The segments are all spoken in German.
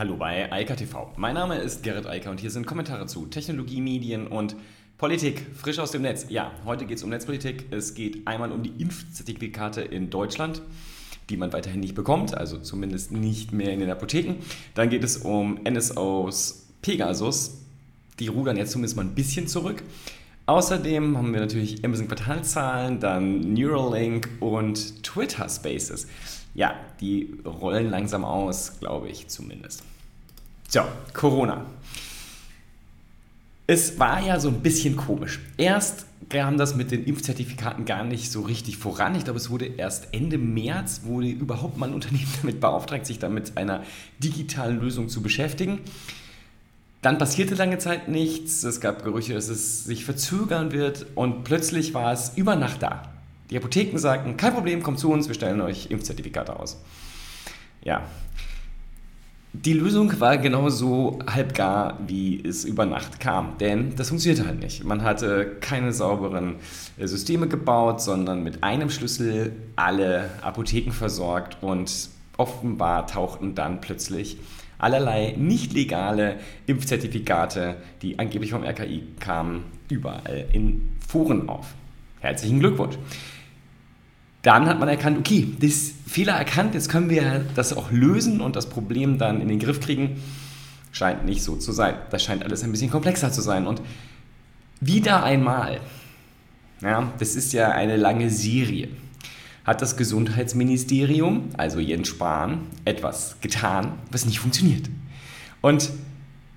Hallo bei Eika TV. Mein Name ist Gerrit Eiker und hier sind Kommentare zu Technologie, Medien und Politik, frisch aus dem Netz. Ja, heute geht es um Netzpolitik. Es geht einmal um die Impfzertifikate in Deutschland, die man weiterhin nicht bekommt, also zumindest nicht mehr in den Apotheken. Dann geht es um NSOs Pegasus. Die rudern jetzt zumindest mal ein bisschen zurück. Außerdem haben wir natürlich Amazon Quartalzahlen, dann Neuralink und Twitter Spaces. Ja, die rollen langsam aus, glaube ich zumindest. So, Corona. Es war ja so ein bisschen komisch. Erst kam das mit den Impfzertifikaten gar nicht so richtig voran. Ich glaube, es wurde erst Ende März, wurde überhaupt mal ein Unternehmen damit beauftragt, sich damit einer digitalen Lösung zu beschäftigen. Dann passierte lange Zeit nichts. Es gab Gerüchte, dass es sich verzögern wird. Und plötzlich war es über Nacht da. Die Apotheken sagten, kein Problem, kommt zu uns, wir stellen euch Impfzertifikate aus. Ja. Die Lösung war genauso halbgar, wie es über Nacht kam. Denn das funktionierte halt nicht. Man hatte keine sauberen äh, Systeme gebaut, sondern mit einem Schlüssel alle Apotheken versorgt und offenbar tauchten dann plötzlich allerlei nicht legale Impfzertifikate, die angeblich vom RKI kamen, überall in Foren auf. Herzlichen Glückwunsch. Dann hat man erkannt, okay, das Fehler erkannt, jetzt können wir das auch lösen und das Problem dann in den Griff kriegen. Scheint nicht so zu sein. Das scheint alles ein bisschen komplexer zu sein. Und wieder einmal, ja, das ist ja eine lange Serie, hat das Gesundheitsministerium, also Jens Spahn, etwas getan, was nicht funktioniert. Und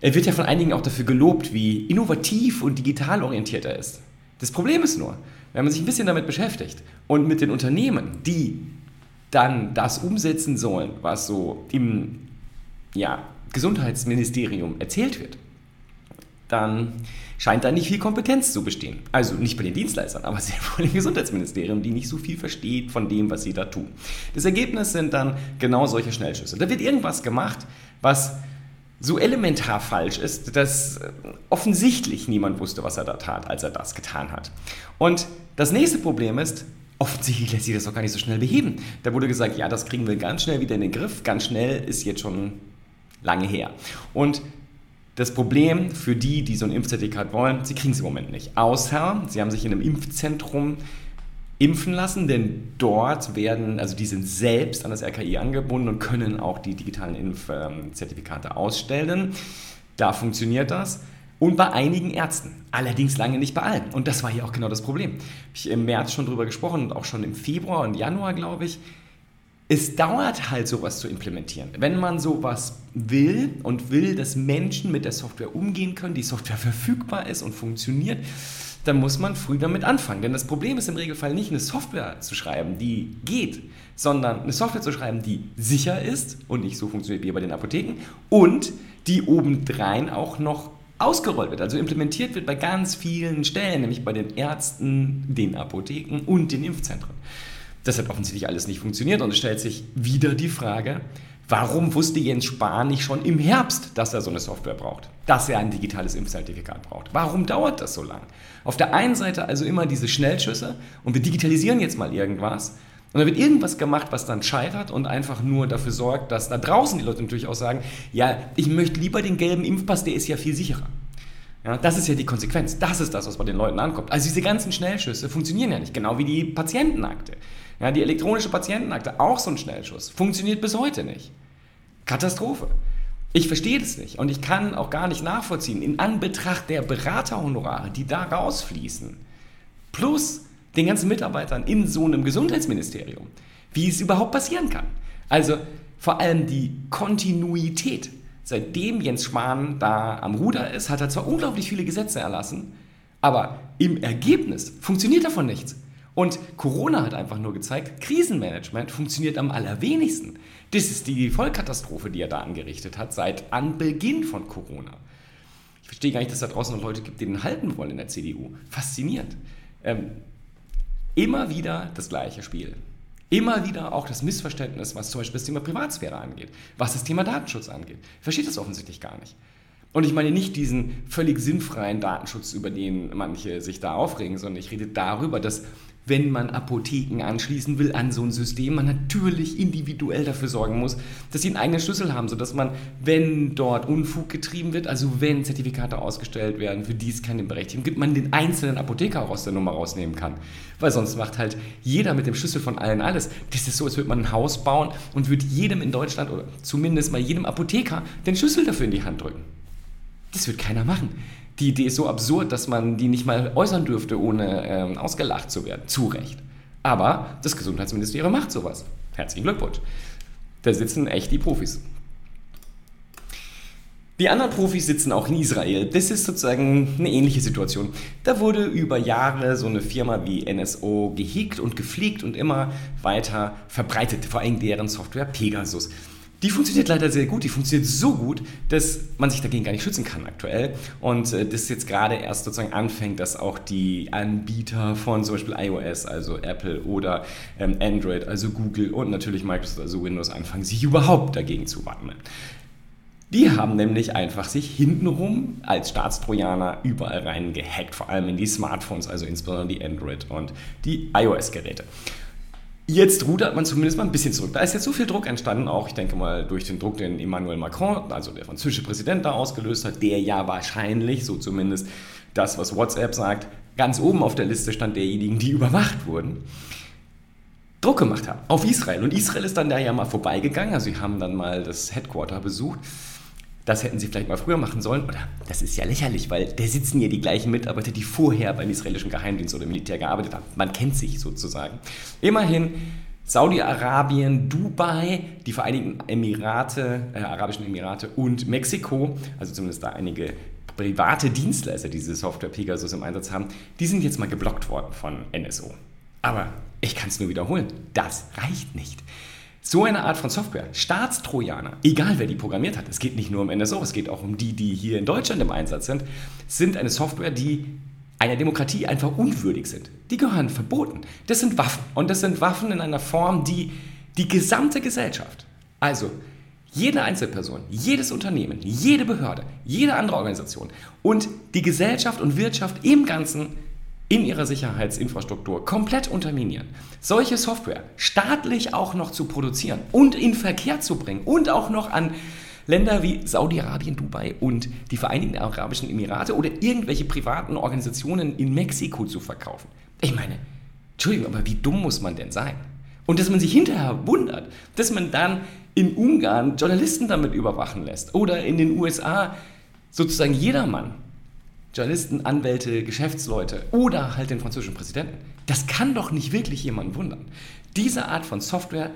er wird ja von einigen auch dafür gelobt, wie innovativ und digital orientiert er ist. Das Problem ist nur, wenn man sich ein bisschen damit beschäftigt und mit den Unternehmen, die dann das umsetzen sollen, was so im ja, Gesundheitsministerium erzählt wird, dann scheint da nicht viel Kompetenz zu bestehen. Also nicht bei den Dienstleistern, aber sehr wohl im Gesundheitsministerium, die nicht so viel versteht von dem, was sie da tun. Das Ergebnis sind dann genau solche Schnellschüsse. Da wird irgendwas gemacht, was so elementar falsch ist, dass offensichtlich niemand wusste, was er da tat, als er das getan hat. Und das nächste Problem ist, offensichtlich lässt sich das doch gar nicht so schnell beheben. Da wurde gesagt, ja, das kriegen wir ganz schnell wieder in den Griff. Ganz schnell ist jetzt schon lange her. Und das Problem für die, die so ein Impfzertifikat wollen, sie kriegen es im Moment nicht. Außer sie haben sich in einem Impfzentrum impfen lassen, denn dort werden, also die sind selbst an das RKI angebunden und können auch die digitalen Impfzertifikate ausstellen. Da funktioniert das. Und bei einigen Ärzten, allerdings lange nicht bei allen. Und das war hier auch genau das Problem. Habe ich im März schon drüber gesprochen und auch schon im Februar und Januar, glaube ich es dauert halt sowas zu implementieren. Wenn man sowas will und will, dass Menschen mit der Software umgehen können, die Software verfügbar ist und funktioniert, dann muss man früh damit anfangen. Denn das Problem ist im Regelfall nicht eine Software zu schreiben, die geht, sondern eine Software zu schreiben, die sicher ist und nicht so funktioniert wie bei den Apotheken und die obendrein auch noch ausgerollt wird, also implementiert wird bei ganz vielen Stellen, nämlich bei den Ärzten, den Apotheken und den Impfzentren. Das hat offensichtlich alles nicht funktioniert und es stellt sich wieder die Frage, warum wusste Jens Spahn nicht schon im Herbst, dass er so eine Software braucht, dass er ein digitales Impfzertifikat braucht? Warum dauert das so lang? Auf der einen Seite also immer diese Schnellschüsse und wir digitalisieren jetzt mal irgendwas und dann wird irgendwas gemacht, was dann scheitert und einfach nur dafür sorgt, dass da draußen die Leute natürlich auch sagen, ja, ich möchte lieber den gelben Impfpass, der ist ja viel sicherer. Ja, das ist ja die Konsequenz. Das ist das, was bei den Leuten ankommt. Also diese ganzen Schnellschüsse funktionieren ja nicht, genau wie die Patientenakte. Ja, die elektronische Patientenakte, auch so ein Schnellschuss, funktioniert bis heute nicht. Katastrophe. Ich verstehe das nicht und ich kann auch gar nicht nachvollziehen, in Anbetracht der Beraterhonorare, die da rausfließen, plus den ganzen Mitarbeitern in so einem Gesundheitsministerium, wie es überhaupt passieren kann. Also vor allem die Kontinuität. Seitdem Jens Spahn da am Ruder ist, hat er zwar unglaublich viele Gesetze erlassen, aber im Ergebnis funktioniert davon nichts. Und Corona hat einfach nur gezeigt, Krisenmanagement funktioniert am allerwenigsten. Das ist die Vollkatastrophe, die er da angerichtet hat, seit Anbeginn von Corona. Ich verstehe gar nicht, dass es da draußen noch Leute gibt, die den halten wollen in der CDU. Faszinierend. Ähm, immer wieder das gleiche Spiel. Immer wieder auch das Missverständnis, was zum Beispiel das Thema Privatsphäre angeht, was das Thema Datenschutz angeht. Versteht das offensichtlich gar nicht. Und ich meine nicht diesen völlig sinnfreien Datenschutz, über den manche sich da aufregen, sondern ich rede darüber, dass wenn man Apotheken anschließen will an so ein System, man natürlich individuell dafür sorgen muss, dass sie einen eigenen Schlüssel haben, sodass man, wenn dort Unfug getrieben wird, also wenn Zertifikate ausgestellt werden, für die es keine Berechtigung gibt, man den einzelnen Apotheker auch aus der Nummer rausnehmen kann. Weil sonst macht halt jeder mit dem Schlüssel von allen alles. Das ist so, als würde man ein Haus bauen und würde jedem in Deutschland oder zumindest mal jedem Apotheker den Schlüssel dafür in die Hand drücken. Das wird keiner machen. Die Idee ist so absurd, dass man die nicht mal äußern dürfte, ohne ähm, ausgelacht zu werden. Zu Recht. Aber das Gesundheitsministerium macht sowas. Herzlichen Glückwunsch. Da sitzen echt die Profis. Die anderen Profis sitzen auch in Israel. Das ist sozusagen eine ähnliche Situation. Da wurde über Jahre so eine Firma wie NSO gehegt und gepflegt und immer weiter verbreitet, vor allem deren Software Pegasus. Die funktioniert leider sehr gut. Die funktioniert so gut, dass man sich dagegen gar nicht schützen kann aktuell. Und äh, das jetzt gerade erst sozusagen anfängt, dass auch die Anbieter von zum Beispiel iOS, also Apple oder ähm, Android, also Google und natürlich Microsoft, also Windows, anfangen, sich überhaupt dagegen zu wappnen. Die haben nämlich einfach sich hintenrum als Staatstrojaner überall rein gehackt, vor allem in die Smartphones, also insbesondere die Android- und die iOS-Geräte. Jetzt rudert man zumindest mal ein bisschen zurück. Da ist jetzt so viel Druck entstanden, auch ich denke mal durch den Druck, den Emmanuel Macron, also der französische Präsident, da ausgelöst hat, der ja wahrscheinlich, so zumindest das, was WhatsApp sagt, ganz oben auf der Liste stand derjenigen, die überwacht wurden. Druck gemacht haben auf Israel. Und Israel ist dann da ja mal vorbeigegangen. Also sie haben dann mal das Headquarter besucht das hätten sie vielleicht mal früher machen sollen. Oder das ist ja lächerlich, weil da sitzen ja die gleichen Mitarbeiter, die vorher beim israelischen Geheimdienst oder Militär gearbeitet haben. Man kennt sich sozusagen. Immerhin Saudi-Arabien, Dubai, die Vereinigten Emirate, äh, Arabischen Emirate und Mexiko, also zumindest da einige private Dienstleister, die diese Software Pegasus im Einsatz haben, die sind jetzt mal geblockt worden von NSO. Aber ich kann es nur wiederholen, das reicht nicht. So eine Art von Software, Staatstrojaner, egal wer die programmiert hat, es geht nicht nur um NSO, es geht auch um die, die hier in Deutschland im Einsatz sind, sind eine Software, die einer Demokratie einfach unwürdig sind. Die gehören verboten. Das sind Waffen. Und das sind Waffen in einer Form, die die gesamte Gesellschaft, also jede Einzelperson, jedes Unternehmen, jede Behörde, jede andere Organisation und die Gesellschaft und Wirtschaft im Ganzen in ihrer Sicherheitsinfrastruktur komplett unterminieren, solche Software staatlich auch noch zu produzieren und in Verkehr zu bringen und auch noch an Länder wie Saudi-Arabien, Dubai und die Vereinigten Arabischen Emirate oder irgendwelche privaten Organisationen in Mexiko zu verkaufen. Ich meine, Entschuldigung, aber wie dumm muss man denn sein? Und dass man sich hinterher wundert, dass man dann in Ungarn Journalisten damit überwachen lässt oder in den USA sozusagen jedermann Journalisten, Anwälte, Geschäftsleute oder halt den französischen Präsidenten. Das kann doch nicht wirklich jemanden wundern. Diese Art von Software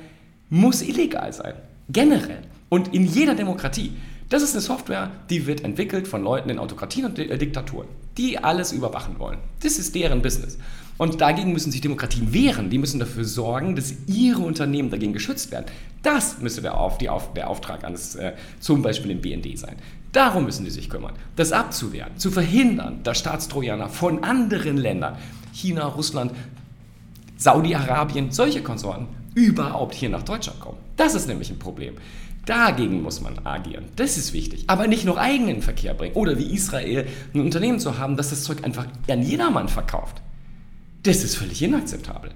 muss illegal sein. Generell. Und in jeder Demokratie. Das ist eine Software, die wird entwickelt von Leuten in Autokratien und äh, Diktaturen, die alles überwachen wollen. Das ist deren Business. Und dagegen müssen sich Demokratien wehren. Die müssen dafür sorgen, dass ihre Unternehmen dagegen geschützt werden. Das müsste der, Auf, Auf, der Auftrag eines, äh, zum Beispiel im BND sein. Darum müssen die sich kümmern, das abzuwehren, zu verhindern, dass Staatstrojaner von anderen Ländern, China, Russland, Saudi-Arabien, solche Konsorten, überhaupt hier nach Deutschland kommen. Das ist nämlich ein Problem. Dagegen muss man agieren. Das ist wichtig. Aber nicht nur eigenen Verkehr bringen. Oder wie Israel ein Unternehmen zu haben, das das Zeug einfach an jedermann verkauft. Das ist völlig inakzeptabel.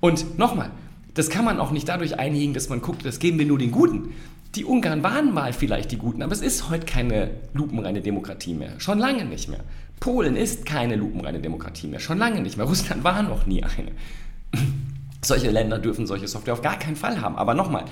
Und nochmal, das kann man auch nicht dadurch einigen, dass man guckt, das geben wir nur den Guten. Die Ungarn waren mal vielleicht die Guten, aber es ist heute keine lupenreine Demokratie mehr. Schon lange nicht mehr. Polen ist keine lupenreine Demokratie mehr. Schon lange nicht mehr. Russland war noch nie eine. solche Länder dürfen solche Software auf gar keinen Fall haben. Aber nochmal,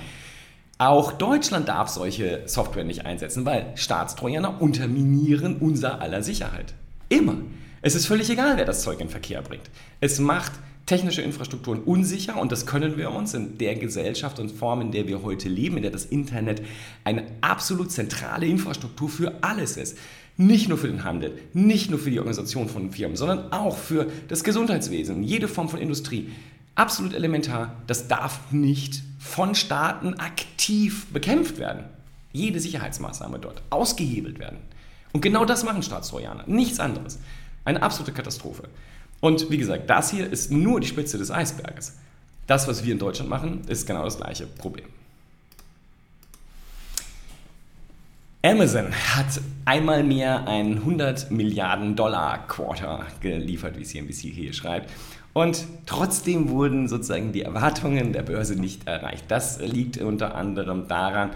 auch Deutschland darf solche Software nicht einsetzen, weil Staatstrojaner unterminieren unser aller Sicherheit. Immer. Es ist völlig egal, wer das Zeug in Verkehr bringt. Es macht technische Infrastrukturen unsicher und das können wir uns in der Gesellschaft und Form, in der wir heute leben, in der das Internet eine absolut zentrale Infrastruktur für alles ist. Nicht nur für den Handel, nicht nur für die Organisation von Firmen, sondern auch für das Gesundheitswesen, jede Form von Industrie. Absolut elementar, das darf nicht von Staaten aktiv bekämpft werden. Jede Sicherheitsmaßnahme dort ausgehebelt werden. Und genau das machen Staatstrojaner, nichts anderes. Eine absolute Katastrophe. Und wie gesagt, das hier ist nur die Spitze des Eisberges. Das, was wir in Deutschland machen, ist genau das gleiche Problem. Amazon hat einmal mehr ein 100 Milliarden Dollar Quarter geliefert, wie CNBC hier schreibt. Und trotzdem wurden sozusagen die Erwartungen der Börse nicht erreicht. Das liegt unter anderem daran,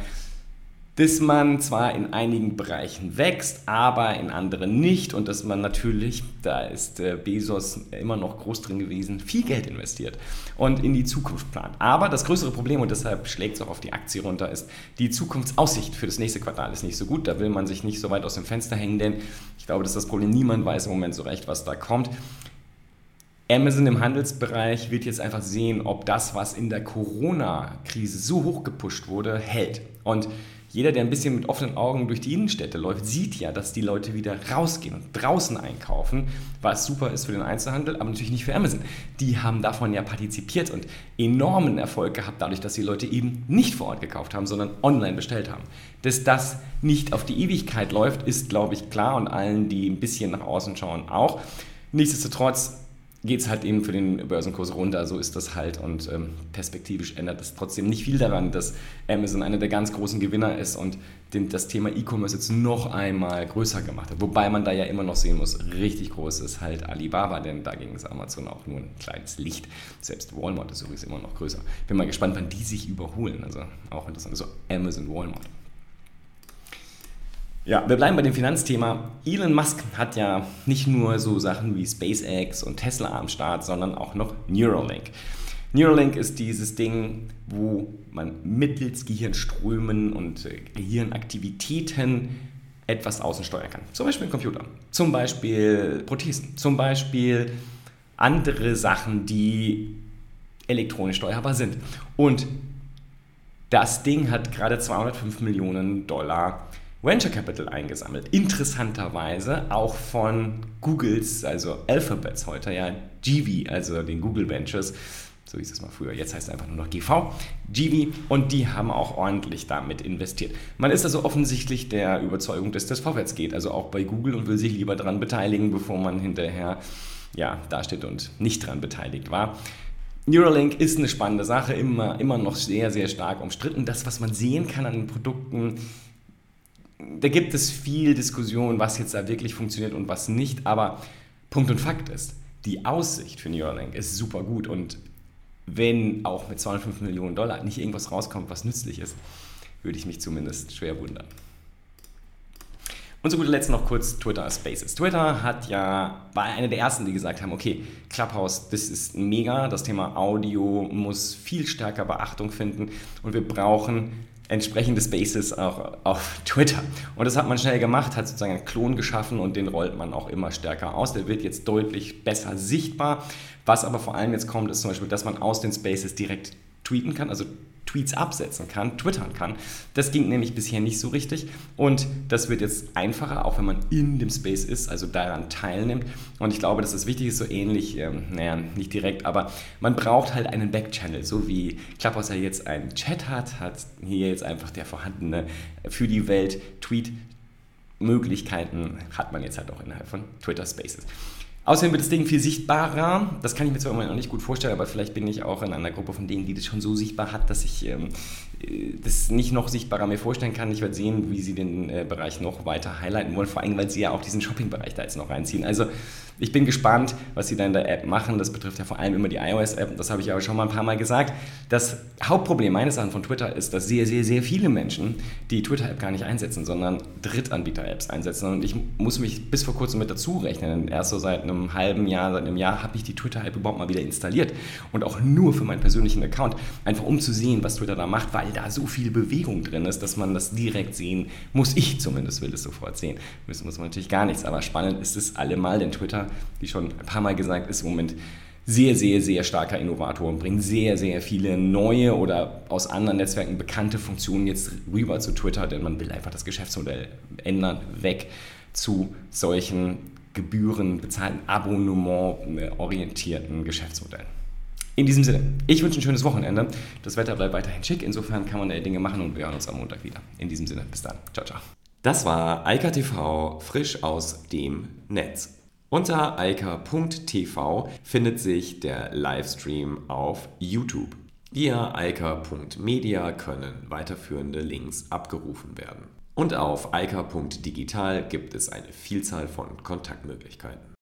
dass man zwar in einigen Bereichen wächst, aber in anderen nicht und dass man natürlich, da ist äh, Bezos immer noch groß drin gewesen, viel Geld investiert und in die Zukunft plant. Aber das größere Problem, und deshalb schlägt es auch auf die Aktie runter, ist, die Zukunftsaussicht für das nächste Quartal ist nicht so gut. Da will man sich nicht so weit aus dem Fenster hängen, denn ich glaube, das ist das Problem. Niemand weiß im Moment so recht, was da kommt. Amazon im Handelsbereich wird jetzt einfach sehen, ob das, was in der Corona-Krise so hoch gepusht wurde, hält. Und jeder, der ein bisschen mit offenen Augen durch die Innenstädte läuft, sieht ja, dass die Leute wieder rausgehen und draußen einkaufen, was super ist für den Einzelhandel, aber natürlich nicht für Amazon. Die haben davon ja partizipiert und enormen Erfolg gehabt, dadurch, dass die Leute eben nicht vor Ort gekauft haben, sondern online bestellt haben. Dass das nicht auf die Ewigkeit läuft, ist, glaube ich, klar und allen, die ein bisschen nach außen schauen, auch. Nichtsdestotrotz geht es halt eben für den Börsenkurs runter. So ist das halt. Und ähm, perspektivisch ändert das trotzdem nicht viel daran, dass Amazon einer der ganz großen Gewinner ist und den, das Thema E-Commerce jetzt noch einmal größer gemacht hat. Wobei man da ja immer noch sehen muss, richtig groß ist halt Alibaba, denn dagegen ist Amazon auch nur ein kleines Licht. Selbst Walmart ist übrigens immer noch größer. Bin mal gespannt, wann die sich überholen. Also auch interessant. Also Amazon, Walmart. Ja, wir bleiben bei dem Finanzthema. Elon Musk hat ja nicht nur so Sachen wie SpaceX und Tesla am Start, sondern auch noch Neuralink. Neuralink ist dieses Ding, wo man mittels Gehirnströmen und äh, Gehirnaktivitäten etwas außen steuern kann. Zum Beispiel Computer, zum Beispiel Prothesen, zum Beispiel andere Sachen, die elektronisch steuerbar sind. Und das Ding hat gerade 205 Millionen Dollar Venture Capital eingesammelt. Interessanterweise auch von Googles, also Alphabets heute, ja, GV, also den Google Ventures, so hieß es mal früher, jetzt heißt es einfach nur noch GV, GV, und die haben auch ordentlich damit investiert. Man ist also offensichtlich der Überzeugung, dass das vorwärts geht, also auch bei Google und will sich lieber daran beteiligen, bevor man hinterher ja, dasteht und nicht daran beteiligt war. Neuralink ist eine spannende Sache, immer, immer noch sehr, sehr stark umstritten. Das, was man sehen kann an den Produkten, da gibt es viel Diskussion, was jetzt da wirklich funktioniert und was nicht, aber Punkt und Fakt ist, die Aussicht für Neuralink ist super gut und wenn auch mit 205 Millionen Dollar nicht irgendwas rauskommt, was nützlich ist, würde ich mich zumindest schwer wundern. Und zu guter Letzt noch kurz Twitter Spaces. Twitter hat ja, war einer der ersten, die gesagt haben, okay, Clubhouse, das ist mega, das Thema Audio muss viel stärker Beachtung finden und wir brauchen entsprechende Spaces auch auf Twitter. Und das hat man schnell gemacht, hat sozusagen einen Klon geschaffen und den rollt man auch immer stärker aus. Der wird jetzt deutlich besser sichtbar. Was aber vor allem jetzt kommt, ist zum Beispiel, dass man aus den Spaces direkt tweeten kann, also Tweets absetzen kann, twittern kann. Das ging nämlich bisher nicht so richtig und das wird jetzt einfacher, auch wenn man in dem Space ist, also daran teilnimmt. Und ich glaube, dass das wichtig ist, so ähnlich, ähm, naja, nicht direkt, aber man braucht halt einen Backchannel, so wie Clubhouse ja jetzt einen Chat hat, hat hier jetzt einfach der vorhandene für die Welt Tweet Möglichkeiten hat man jetzt halt auch innerhalb von Twitter Spaces. Außerdem wird das Ding viel sichtbarer. Das kann ich mir zwar immer noch nicht gut vorstellen, aber vielleicht bin ich auch in einer Gruppe von denen, die das schon so sichtbar hat, dass ich ähm, äh, das nicht noch sichtbarer mir vorstellen kann. Ich werde sehen, wie sie den äh, Bereich noch weiter highlighten wollen, vor allem, weil sie ja auch diesen Shopping-Bereich da jetzt noch reinziehen. Also ich bin gespannt, was sie da in der App machen. Das betrifft ja vor allem immer die iOS-App. Das habe ich aber schon mal ein paar Mal gesagt. Das Hauptproblem meines Erachtens von Twitter ist, dass sehr, sehr, sehr viele Menschen die Twitter-App gar nicht einsetzen, sondern Drittanbieter-Apps einsetzen. Und ich muss mich bis vor kurzem mit dazu rechnen. Erst so seit einem halben Jahr, seit einem Jahr habe ich die Twitter-App überhaupt mal wieder installiert. Und auch nur für meinen persönlichen Account. Einfach um zu sehen, was Twitter da macht, weil da so viel Bewegung drin ist, dass man das direkt sehen muss. Ich zumindest will es sofort sehen. Müssen muss man natürlich gar nichts. Aber spannend ist es allemal, denn Twitter wie schon ein paar Mal gesagt, ist im Moment sehr, sehr, sehr starker Innovator und bringt sehr, sehr viele neue oder aus anderen Netzwerken bekannte Funktionen jetzt rüber zu Twitter, denn man will einfach das Geschäftsmodell ändern, weg zu solchen Gebühren, bezahlten Abonnement-orientierten Geschäftsmodellen. In diesem Sinne, ich wünsche ein schönes Wochenende. Das Wetter bleibt weiterhin schick, insofern kann man Dinge machen und wir hören uns am Montag wieder. In diesem Sinne, bis dann. Ciao, ciao. Das war Eika frisch aus dem Netz. Unter eika.tv findet sich der Livestream auf YouTube. Via eika.media können weiterführende Links abgerufen werden. Und auf eika.digital gibt es eine Vielzahl von Kontaktmöglichkeiten.